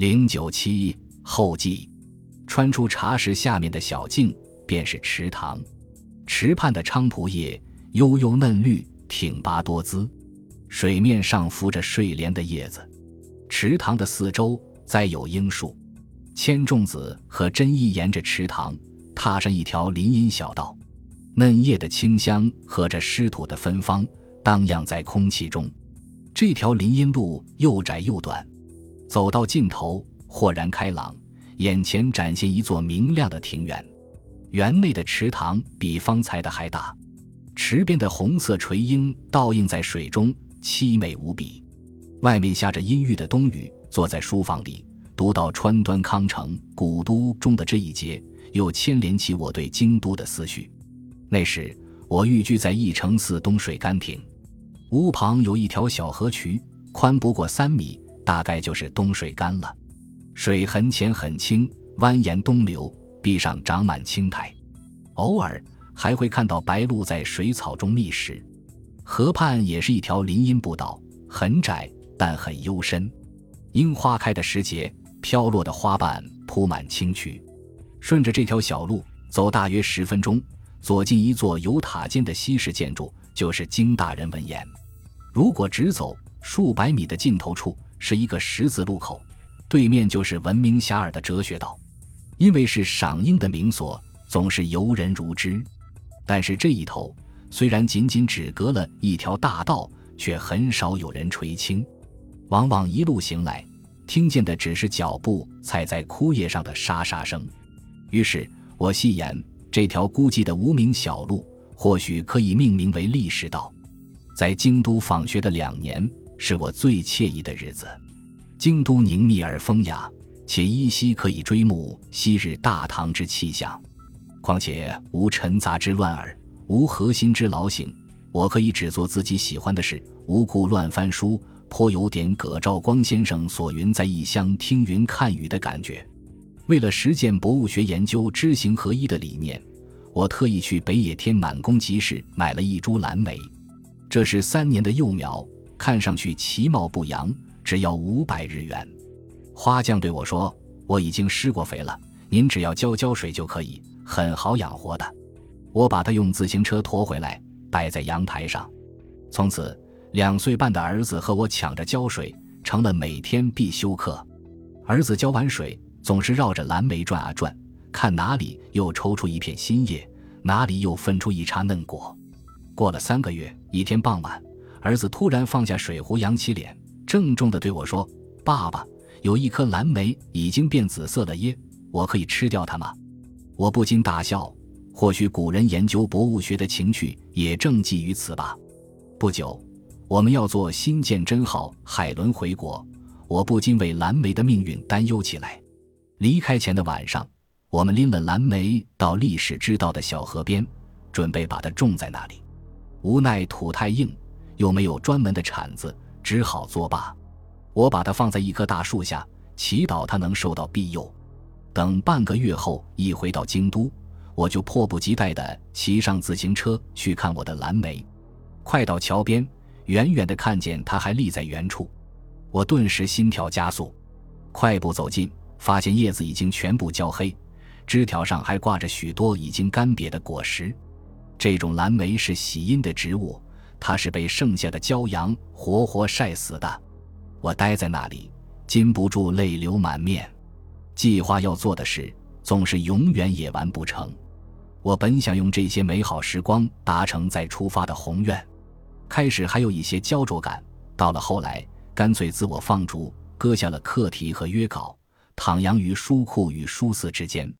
零九七后记，穿出茶室下面的小径，便是池塘。池畔的菖蒲叶悠悠嫩绿，挺拔多姿，水面上浮着睡莲的叶子。池塘的四周栽有樱树。千重子和真一沿着池塘踏上一条林荫小道，嫩叶的清香和着湿土的芬芳荡漾在空气中。这条林荫路又窄又短，走到尽头豁然开朗，眼前展现一座明亮的庭园。园内的池塘比方才的还大，池边的红色垂樱倒映在水中，凄美无比。外面下着阴郁的冬雨，坐在书房里读到川端康成《古都》中的这一节，又牵连起我对京都的思绪。那时我寓居在义承寺东水干亭。屋旁有一条小河渠，宽不过三米，大概就是东水干了。水很浅很清，蜿蜒东流，壁上长满青苔，偶尔还会看到白鹭在水草中觅食。河畔也是一条林荫步道，很窄，但很幽深。樱花开的时节，飘落的花瓣铺满青渠。顺着这条小路走，大约十分钟，左进一座有塔尖的西式建筑，就是京大人文言。如果直走数百米的尽头处是一个十字路口，对面就是闻名遐迩的哲学道。因为是赏樱的名所，总是游人如织。但是这一头虽然仅仅只隔了一条大道，却很少有人垂青。往往一路行来，听见的只是脚步踩在枯叶上的沙沙声。于是我戏言，这条孤寂的无名小路，或许可以命名为历史道。在京都访学的两年，是我最惬意的日子。京都宁谧而风雅，且依稀可以追慕昔日大唐之气象。况且无尘杂之乱耳，无核心之劳形，我可以只做自己喜欢的事，无故乱翻书，颇有点葛兆光先生所云“在异乡听云看雨”的感觉。为了实践博物学研究知行合一的理念，我特意去北野天满宫集市买了一株蓝莓。这是三年的幼苗，看上去其貌不扬，只要五百日元。花匠对我说：“我已经施过肥了，您只要浇浇水就可以，很好养活的。”我把它用自行车驮回来，摆在阳台上。从此，两岁半的儿子和我抢着浇水，成了每天必修课。儿子浇完水，总是绕着蓝莓转啊转，看哪里又抽出一片新叶，哪里又分出一茬嫩果。过了三个月，一天傍晚，儿子突然放下水壶，扬起脸，郑重地对我说：“爸爸，有一颗蓝莓已经变紫色了耶，我可以吃掉它吗？”我不禁大笑。或许古人研究博物学的情趣也正寄于此吧。不久，我们要坐新建真号海轮回国，我不禁为蓝莓的命运担忧起来。离开前的晚上，我们拎了蓝莓到历史之道的小河边，准备把它种在那里。无奈土太硬，又没有专门的铲子，只好作罢。我把它放在一棵大树下，祈祷它能受到庇佑。等半个月后一回到京都，我就迫不及待地骑上自行车去看我的蓝莓。快到桥边，远远地看见它还立在原处，我顿时心跳加速，快步走近，发现叶子已经全部焦黑，枝条上还挂着许多已经干瘪的果实。这种蓝莓是喜阴的植物，它是被剩下的骄阳活活晒死的。我呆在那里，禁不住泪流满面。计划要做的事，总是永远也完不成。我本想用这些美好时光达成再出发的宏愿，开始还有一些焦灼感，到了后来，干脆自我放逐，搁下了课题和约稿，徜徉于书库与书肆之间。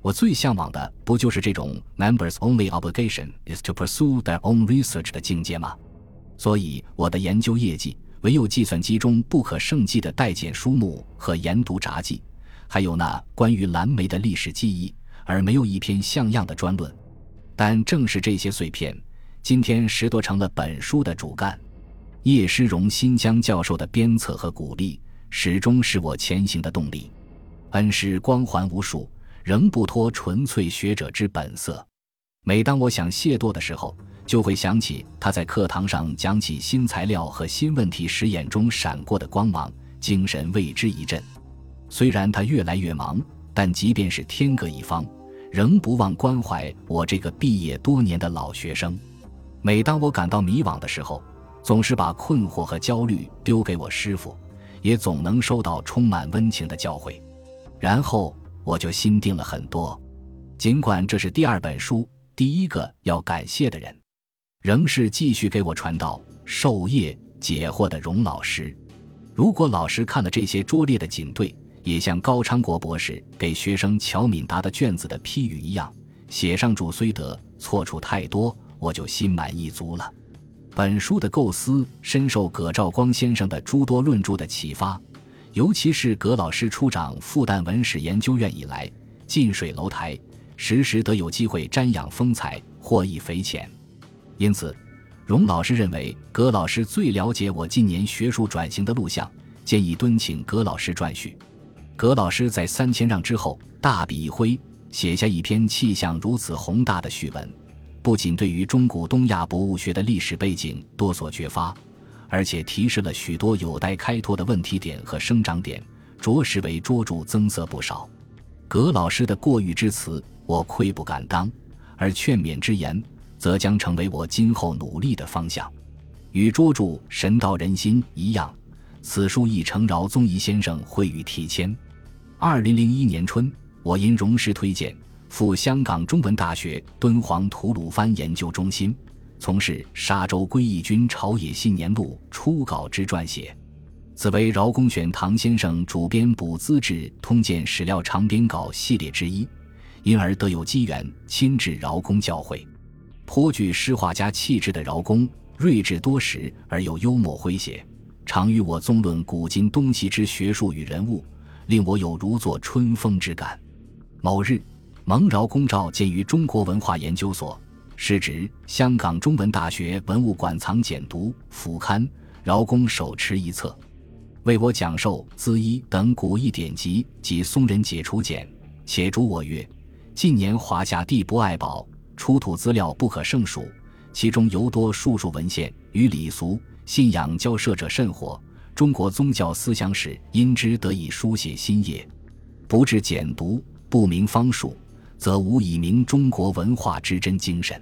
我最向往的不就是这种 members only obligation is to pursue their own research 的境界吗？所以我的研究业绩唯有计算机中不可胜计的待检书目和研读札记，还有那关于蓝莓的历史记忆，而没有一篇像样的专论。但正是这些碎片，今天拾掇成了本书的主干。叶诗荣新疆教授的鞭策和鼓励，始终是我前行的动力。恩师光环无数。仍不脱纯粹学者之本色。每当我想懈惰的时候，就会想起他在课堂上讲起新材料和新问题实验中闪过的光芒，精神为之一振。虽然他越来越忙，但即便是天各一方，仍不忘关怀我这个毕业多年的老学生。每当我感到迷惘的时候，总是把困惑和焦虑丢给我师傅，也总能收到充满温情的教诲。然后我就心定了很多。尽管这是第二本书，第一个要感谢的人，仍是继续给我传道、授业解惑的荣老师。如果老师看了这些拙劣的警队，也像高昌国博士给学生乔敏达的卷子的批语一样，写上“主虽得错处太多”，我就心满意足了。本书的构思深受葛兆光先生的诸多论著的启发，尤其是葛老师出掌复旦文史研究院以来，近水楼台，时时得有机会瞻仰风采，获益匪浅。因此。荣老师认为，葛老师最了解我近年学术转型的路向，建议敦请葛老师撰序。葛老师在三千让之后，大笔一挥，写下一篇气象如此宏大的序文，不仅对于中古东亚博物学的历史背景多所觉发，而且提示了许多有待开拓的问题点和生长点，着实为捉住增色不少。葛老师的过誉之词，我愧不敢当，而劝勉之言。则将成为我今后努力的方向。与捉住《神道人心》一样，此书亦承饶宗颐先生惠予题签。二零零一年春，我因荣师推荐，赴香港中文大学敦煌吐鲁番研究中心，从事沙州归义军朝野信年录初稿之撰写。此为饶公选唐先生主编《补资治通鉴史料长编稿》系列之一，因而得有机缘亲至饶公教诲。颇具诗画家气质的饶公，睿智多识而又幽默诙谐，常与我纵论古今东西之学术与人物，令我有如坐春风之感。某日，蒙饶公召见于中国文化研究所，时值香港中文大学文物馆藏简读副刊，饶公手持一册，为我讲授《资一》等古义典籍及松人解除简，且嘱我曰：近年华夏地不爱宝。出土资料不可胜数，其中尤多数数文献与礼俗信仰交涉者甚火。中国宗教思想史因之得以书写新页。不至简读，不明方术，则无以明中国文化之真精神。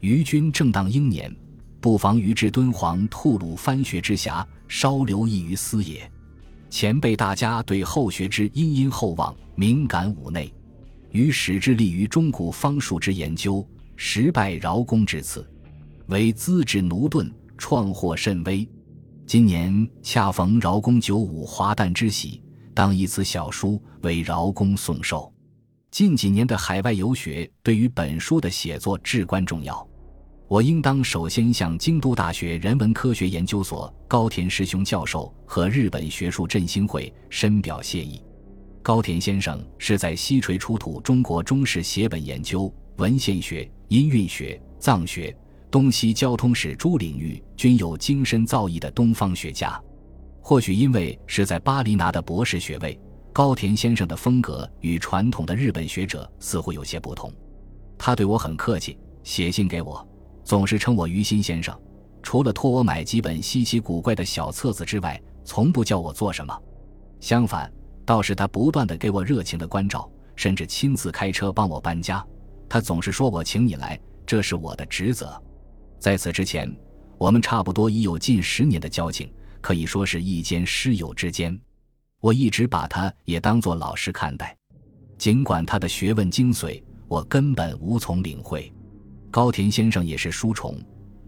余君正当英年，不妨于至敦煌吐鲁番学之暇，稍留意于斯也。前辈大家对后学之殷殷厚望，敏感五内。于始致力于中古方术之研究，实拜饶公之赐，为资质驽钝，创获甚微。今年恰逢饶公九五华诞之喜，当以此小书为饶公送寿。近几年的海外游学对于本书的写作至关重要，我应当首先向京都大学人文科学研究所高田师兄教授和日本学术振兴会深表谢意。高田先生是在西陲出土中国中式写本研究、文献学、音韵学、藏学、东西交通史诸领域均有精深造诣的东方学家。或许因为是在巴黎拿的博士学位，高田先生的风格与传统的日本学者似乎有些不同。他对我很客气，写信给我，总是称我于心先生。除了托我买几本稀奇古怪的小册子之外，从不叫我做什么。相反。倒是他不断的给我热情的关照，甚至亲自开车帮我搬家。他总是说我请你来，这是我的职责。在此之前，我们差不多已有近十年的交情，可以说是一间师友之间。我一直把他也当作老师看待，尽管他的学问精髓，我根本无从领会。高田先生也是书虫，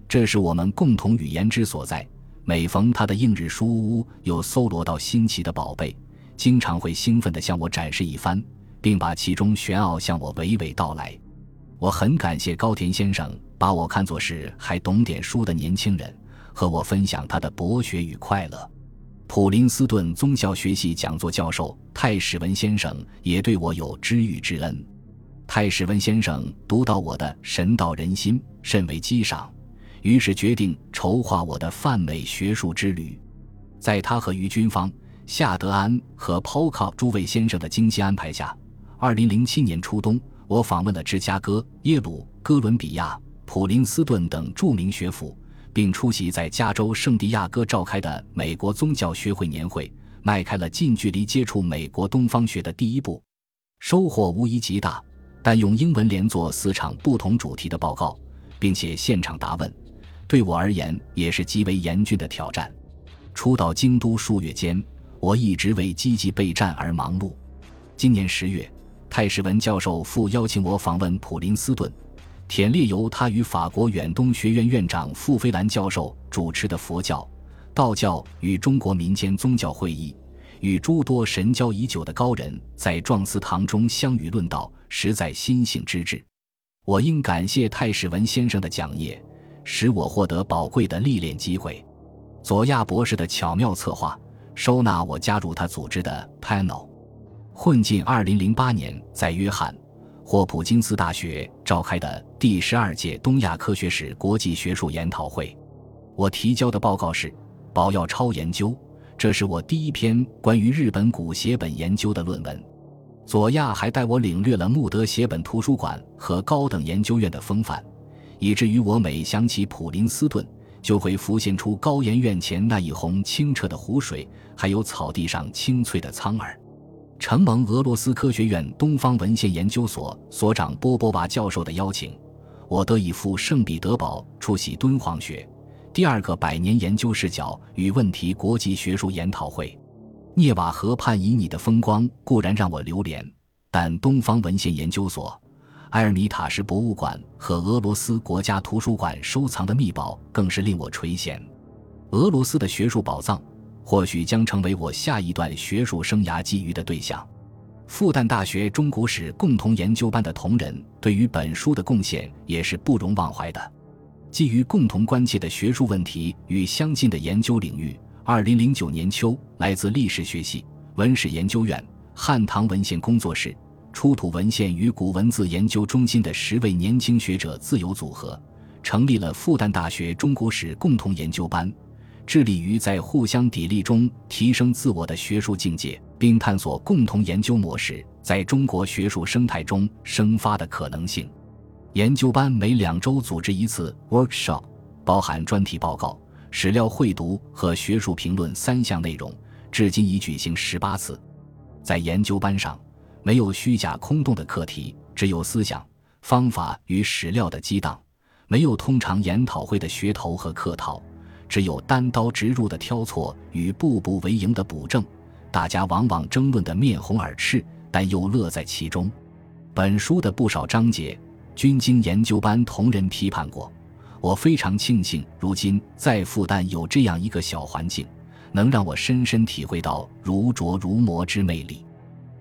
这是我们共同语言之所在。每逢他的映日书屋有搜罗到新奇的宝贝。经常会兴奋地向我展示一番，并把其中玄奥向我娓娓道来。我很感谢高田先生把我看作是还懂点书的年轻人，和我分享他的博学与快乐。普林斯顿宗教学系讲座教授泰史文先生也对我有知遇之恩。泰史文先生读到我的《神道人心》，甚为激赏，于是决定筹划我的泛美学术之旅。在他和于军方。夏德安和 Polk 诸位先生的精心安排下，二零零七年初冬，我访问了芝加哥、耶鲁、哥伦比亚、普林斯顿等著名学府，并出席在加州圣地亚哥召开的美国宗教学会年会、迈开了近距离接触美国东方学的第一步，收获无疑极大。但用英文连做四场不同主题的报告，并且现场答问，对我而言也是极为严峻的挑战。初到京都数月间，我一直为积极备战而忙碌。今年十月，泰士文教授复邀请我访问普林斯顿，忝列由他与法国远东学院院长傅飞兰教授主持的佛教、道教与中国民间宗教会议。与诸多神交已久的高人在壮思堂中相与论道，实在心性之至。我应感谢泰史文先生的讲业，使我获得宝贵的历练机会。佐亚博士的巧妙策划，收纳我加入他组织的 panel。混进2008年在约翰霍普金斯大学召开的第十二届东亚科学史国际学术研讨会，我提交的报告是宝药超研究。这是我第一篇关于日本古写本研究的论文。佐亚还带我领略了穆德写本图书馆和高等研究院的风范，以至于我每想起普林斯顿，就会浮现出高研院前那一泓清澈的湖水，还有草地上青翠的苍耳。承蒙俄罗斯科学院东方文献研究所所长波波娃教授的邀请，我得以赴圣彼得堡出席敦煌学。第二个百年研究视角与问题国际学术研讨会，涅瓦河畔旖旎的风光固然让我流连，但东方文献研究所、埃尔米塔什博物馆和俄罗斯国家图书馆收藏的秘宝更是令我垂涎。俄罗斯的学术宝藏或许将成为我下一段学术生涯觊觎的对象。复旦大学中古史共同研究班的同仁对于本书的贡献也是不容忘怀的。基于共同关切的学术问题与相近的研究领域，二零零九年秋，来自历史学系、文史研究院、汉唐文献工作室、出土文献与古文字研究中心的十位年轻学者自由组合，成立了复旦大学中国史共同研究班，致力于在互相砥砺中提升自我的学术境界，并探索共同研究模式在中国学术生态中生发的可能性。研究班每两周组织一次 workshop，包含专题报告、史料汇读和学术评论三项内容，至今已举行十八次。在研究班上，没有虚假空洞的课题，只有思想、方法与史料的激荡；没有通常研讨会的噱头和客套，只有单刀直入的挑错与步步为营的补正。大家往往争论得面红耳赤，但又乐在其中。本书的不少章节。均经研究班同仁批判过，我非常庆幸如今在复旦有这样一个小环境，能让我深深体会到如琢如磨之魅力。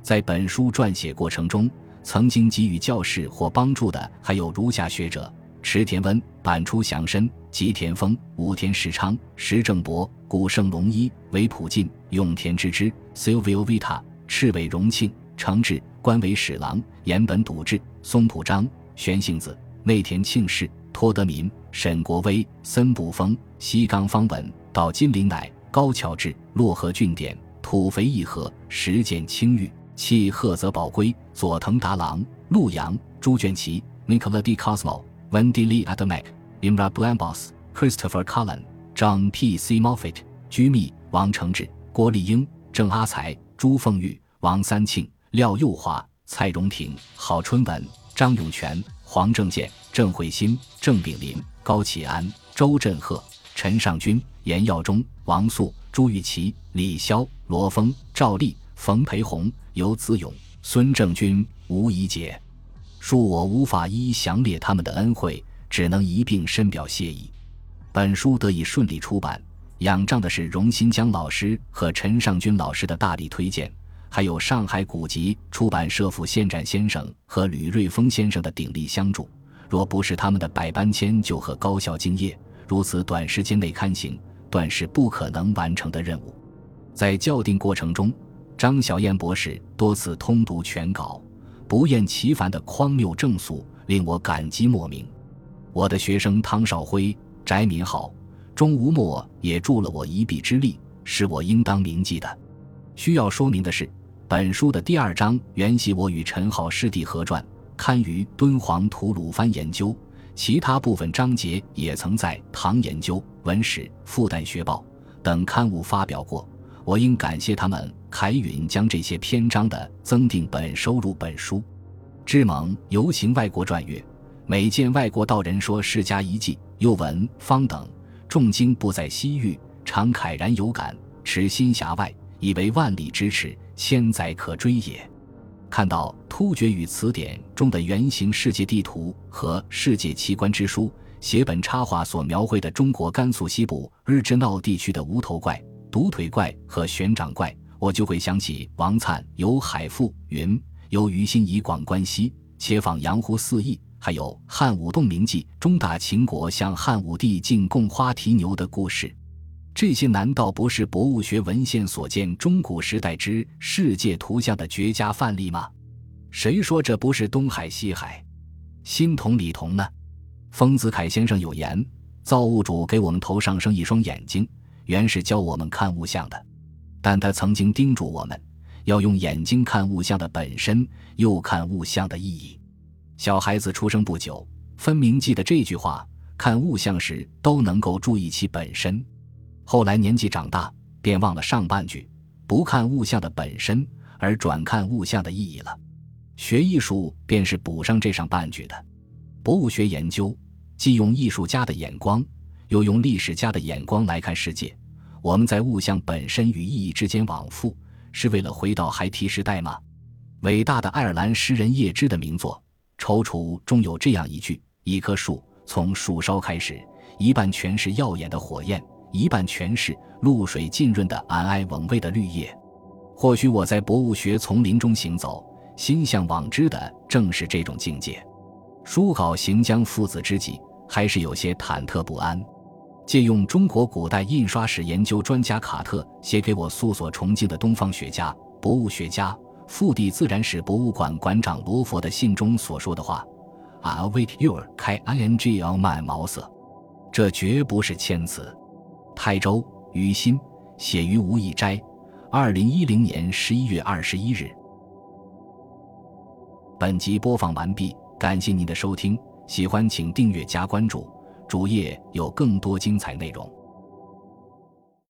在本书撰写过程中，曾经给予教示或帮助的还有如下学者：池田温、板出祥深、吉田丰、武田时昌、石正博、古盛龙一、韦普进、永田之之、Silvio Vita、赤尾荣庆、程志、官为史郎、岩本笃志、松浦章。玄幸子、内田庆世、托德民、沈国威、森部丰、西冈方文、岛金林乃、高桥智、洛河俊典、土肥义和、石见清玉、契鹤泽宝龟、佐藤达郎、陆阳、朱卷奇、Nicola Di Cosmo、Wendy Lee Adamek、Imra Blambos、Christopher Cullen、John P. C. Moffat、居密、王承志、郭丽英、郑阿才、朱凤玉、王三庆、廖佑华、蔡荣廷、郝春文。张永全、黄正健、郑慧新、郑炳林、高启安、周振赫、陈尚军、严耀中、王素、朱玉琪、李潇、罗峰、赵丽、冯培红、游子勇、孙正军、吴怡杰，恕我无法一一详列他们的恩惠，只能一并深表谢意。本书得以顺利出版，仰仗的是荣新江老师和陈尚军老师的大力推荐。还有上海古籍出版社副县展先生和吕瑞峰先生的鼎力相助，若不是他们的百般迁就和高效敬业，如此短时间内刊行，断是不可能完成的任务。在校订过程中，张小燕博士多次通读全稿，不厌其烦的荒谬正肃，令我感激莫名。我的学生汤少辉、翟敏浩、钟无墨也助了我一臂之力，是我应当铭记的。需要说明的是。本书的第二章原系我与陈浩师弟合撰，刊于敦煌吐鲁番研究，其他部分章节也曾在唐研究、文史、复旦学报等刊物发表过。我应感谢他们凯允将这些篇章的增订本收入本书。志蒙游行外国传阅，每见外国道人说世家遗迹，又闻方等重经不在西域，常慨然有感，持心峡外，以为万里咫尺，千载可追也。看到《突厥语词典》中的圆形世界地图和《世界奇观之书》写本插画所描绘的中国甘肃西部日之闹地区的无头怪、独腿怪和悬掌怪，我就会想起王粲《游海赋》云：“由于心以广观西，且访阳湖四邑。”还有《汉武洞明记》中大秦国向汉武帝进贡花蹄牛的故事。这些难道不是博物学文献所见中古时代之世界图像的绝佳范例吗？谁说这不是东海西海？心同理同呢？丰子恺先生有言：造物主给我们头上生一双眼睛，原是教我们看物象的。但他曾经叮嘱我们，要用眼睛看物象的本身，又看物象的意义。小孩子出生不久，分明记得这句话，看物象时都能够注意其本身。后来年纪长大，便忘了上半句，不看物象的本身，而转看物象的意义了。学艺术便是补上这上半句的。博物学研究既用艺术家的眼光，又用历史家的眼光来看世界。我们在物象本身与意义之间往复，是为了回到孩提时代吗？伟大的爱尔兰诗人叶芝的名作《踌躇》中有这样一句：“一棵树从树梢开始，一半全是耀眼的火焰。”一半全是露水浸润的皑皑蓊蔚的绿叶，或许我在博物学丛林中行走，心向往之的正是这种境界。书稿行将父子之际，还是有些忐忑不安。借用中国古代印刷史研究专家卡特写给我素所崇敬的东方学家、博物学家、腹地自然史博物馆馆长罗佛的信中所说的话：“I'll wait your 开 ing on my mouth。”这绝不是谦辞。泰州于心写于无义斋，二零一零年十一月二十一日。本集播放完毕，感谢您的收听，喜欢请订阅加关注，主页有更多精彩内容。